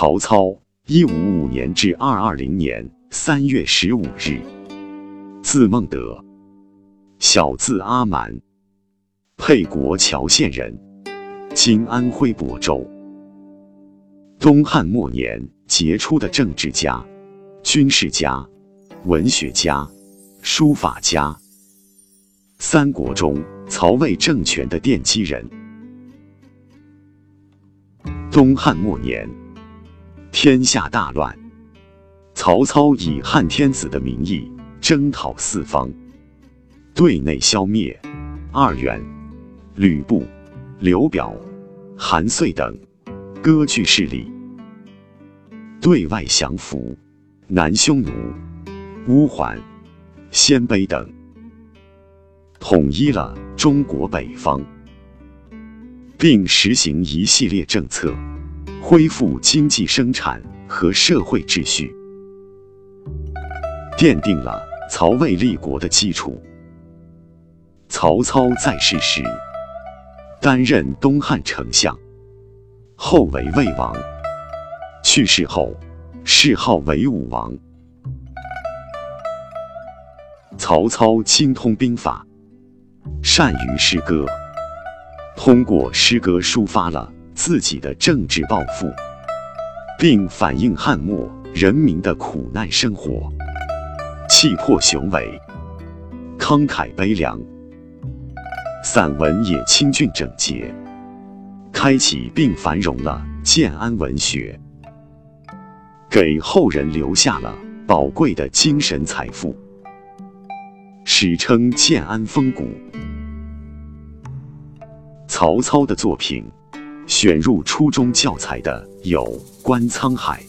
曹操（一五五年至二二零年）三月十五日，字孟德，小字阿瞒，沛国谯县人，今安徽亳州。东汉末年杰出的政治家、军事家、文学家、书法家，三国中曹魏政权的奠基人。东汉末年。天下大乱，曹操以汉天子的名义征讨四方，对内消灭。二袁、吕布、刘表、韩遂等割据势力；对外降服。南匈奴、乌桓、鲜卑等，统一了中国北方，并实行一系列政策。恢复经济生产和社会秩序，奠定了曹魏立国的基础。曹操在世时担任东汉丞相，后为魏王；去世后谥号为武王。曹操精通兵法，善于诗歌，通过诗歌抒发了。自己的政治抱负，并反映汉末人民的苦难生活，气魄雄伟，慷慨悲凉。散文也清俊整洁，开启并繁荣了建安文学，给后人留下了宝贵的精神财富，史称建安风骨。曹操的作品。选入初中教材的有《观沧海》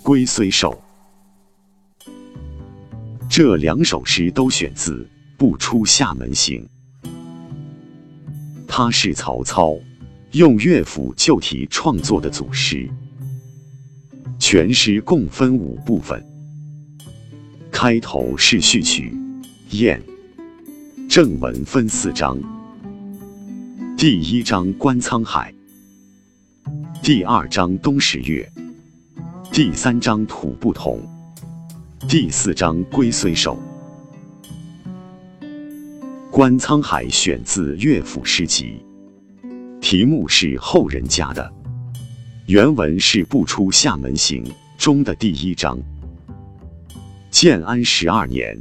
《龟虽寿》，这两首诗都选自《不出厦门行》。它是曹操用乐府旧题创作的组诗，全诗共分五部分。开头是序曲《燕》，正文分四章，第一章《观沧海》。第二章冬十月，第三章土不同，第四章龟虽寿。《观沧海》选自乐府诗集，题目是后人加的，原文是《不出厦门行》中的第一章。建安十二年，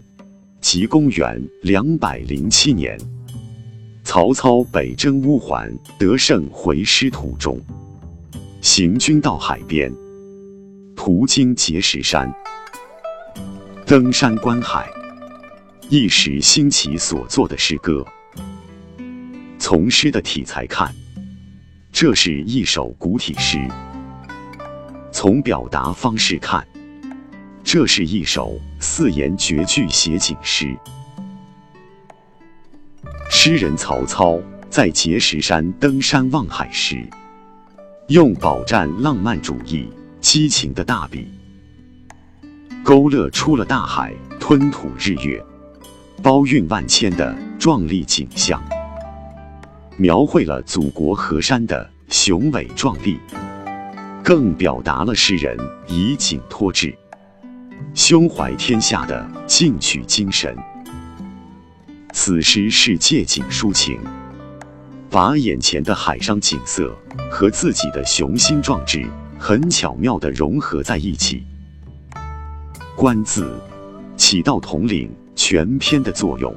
即公元两百零七年，曹操北征乌桓，得胜回师途中。行军到海边，途经碣石山，登山观海，一时兴起所作的诗歌。从诗的题材看，这是一首古体诗；从表达方式看，这是一首四言绝句写景诗。诗人曹操在碣石山登山望海时。用饱蘸浪漫主义激情的大笔，勾勒出了大海吞吐日月、包蕴万千的壮丽景象，描绘了祖国河山的雄伟壮丽，更表达了诗人以景托志、胸怀天下的进取精神。此诗是借景抒情。把眼前的海上景色和自己的雄心壮志很巧妙地融合在一起，“观”字起到统领全篇的作用，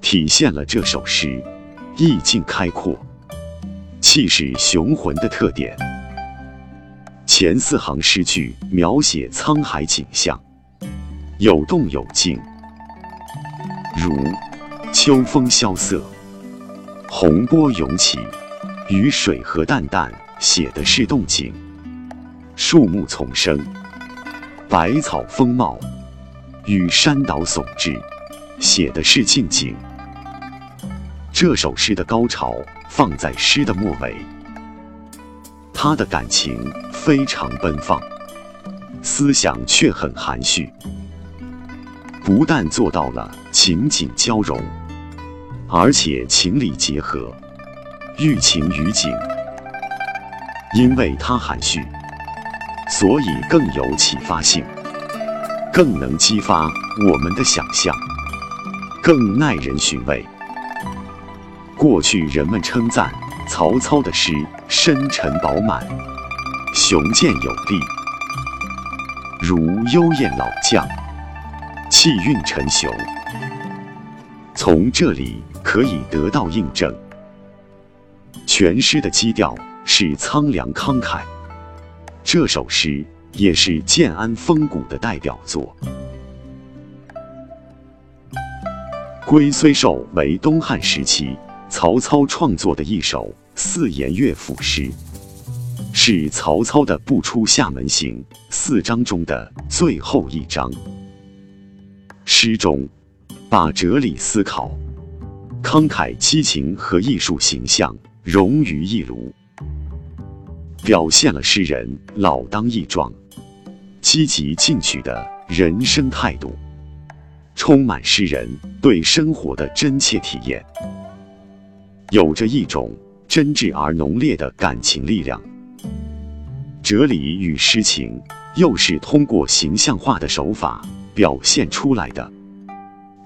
体现了这首诗意境开阔、气势雄浑的特点。前四行诗句描写沧海景象，有动有静，如秋风萧瑟。洪波涌起，与水河淡淡，写的是动静；树木丛生，百草丰茂，与山岛耸峙，写的是静景。这首诗的高潮放在诗的末尾，他的感情非常奔放，思想却很含蓄，不但做到了情景交融。而且情理结合，寓情于景。因为它含蓄，所以更有启发性，更能激发我们的想象，更耐人寻味。过去人们称赞曹操的诗深沉饱满，雄健有力，如幽燕老将，气韵沉雄。从这里可以得到印证，全诗的基调是苍凉慷慨。这首诗也是建安风骨的代表作。《龟虽寿》为东汉时期曹操创作的一首四言乐府诗，是曹操的《不出厦门行》四章中的最后一章。诗中把哲理思考、慷慨激情和艺术形象融于一炉。表现了诗人老当益壮、积极进取的人生态度，充满诗人对生活的真切体验，有着一种真挚而浓烈的感情力量。哲理与诗情又是通过形象化的手法表现出来的，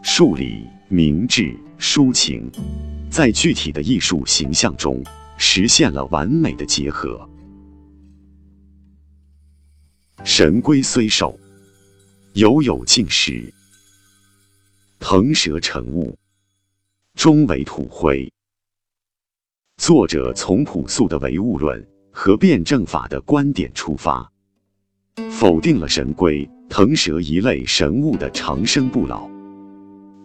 数理、明智、抒情，在具体的艺术形象中实现了完美的结合。神龟虽寿，犹有竟时。腾蛇乘雾，终为土灰。作者从朴素的唯物论和辩证法的观点出发，否定了神龟、腾蛇一类神物的长生不老，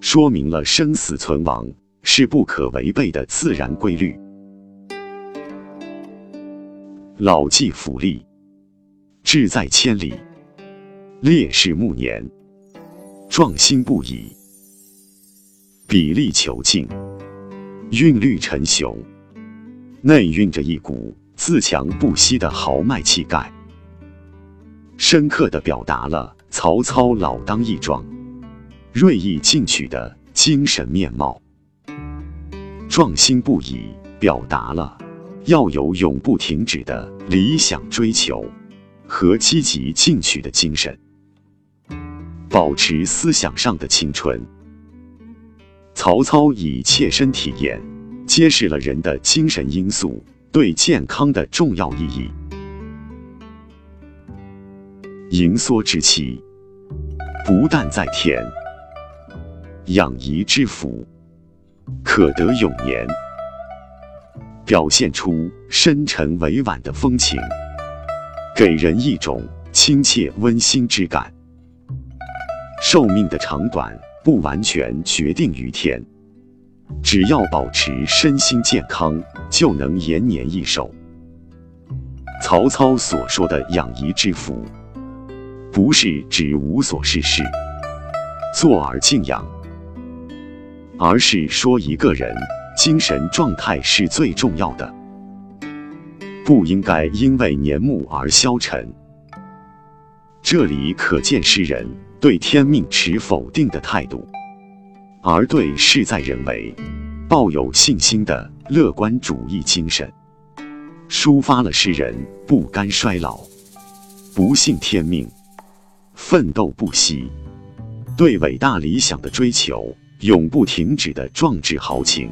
说明了生死存亡是不可违背的自然规律。老骥伏枥。志在千里，烈士暮年，壮心不已。比例遒劲，韵律沉雄，内蕴着一股自强不息的豪迈气概，深刻地表达了曹操老当益壮、锐意进取的精神面貌。壮心不已，表达了要有永不停止的理想追求。和积极进取的精神，保持思想上的青春。曹操以切身体验，揭示了人的精神因素对健康的重要意义。盈缩之期，不但在天；养怡之福，可得永年。表现出深沉委婉的风情。给人一种亲切温馨之感。寿命的长短不完全决定于天，只要保持身心健康，就能延年益寿。曹操所说的“养怡之福”，不是指无所事事、坐而静养，而是说一个人精神状态是最重要的。不应该因为年暮而消沉。这里可见诗人对天命持否定的态度，而对事在人为抱有信心的乐观主义精神，抒发了诗人不甘衰老、不信天命、奋斗不息、对伟大理想的追求永不停止的壮志豪情。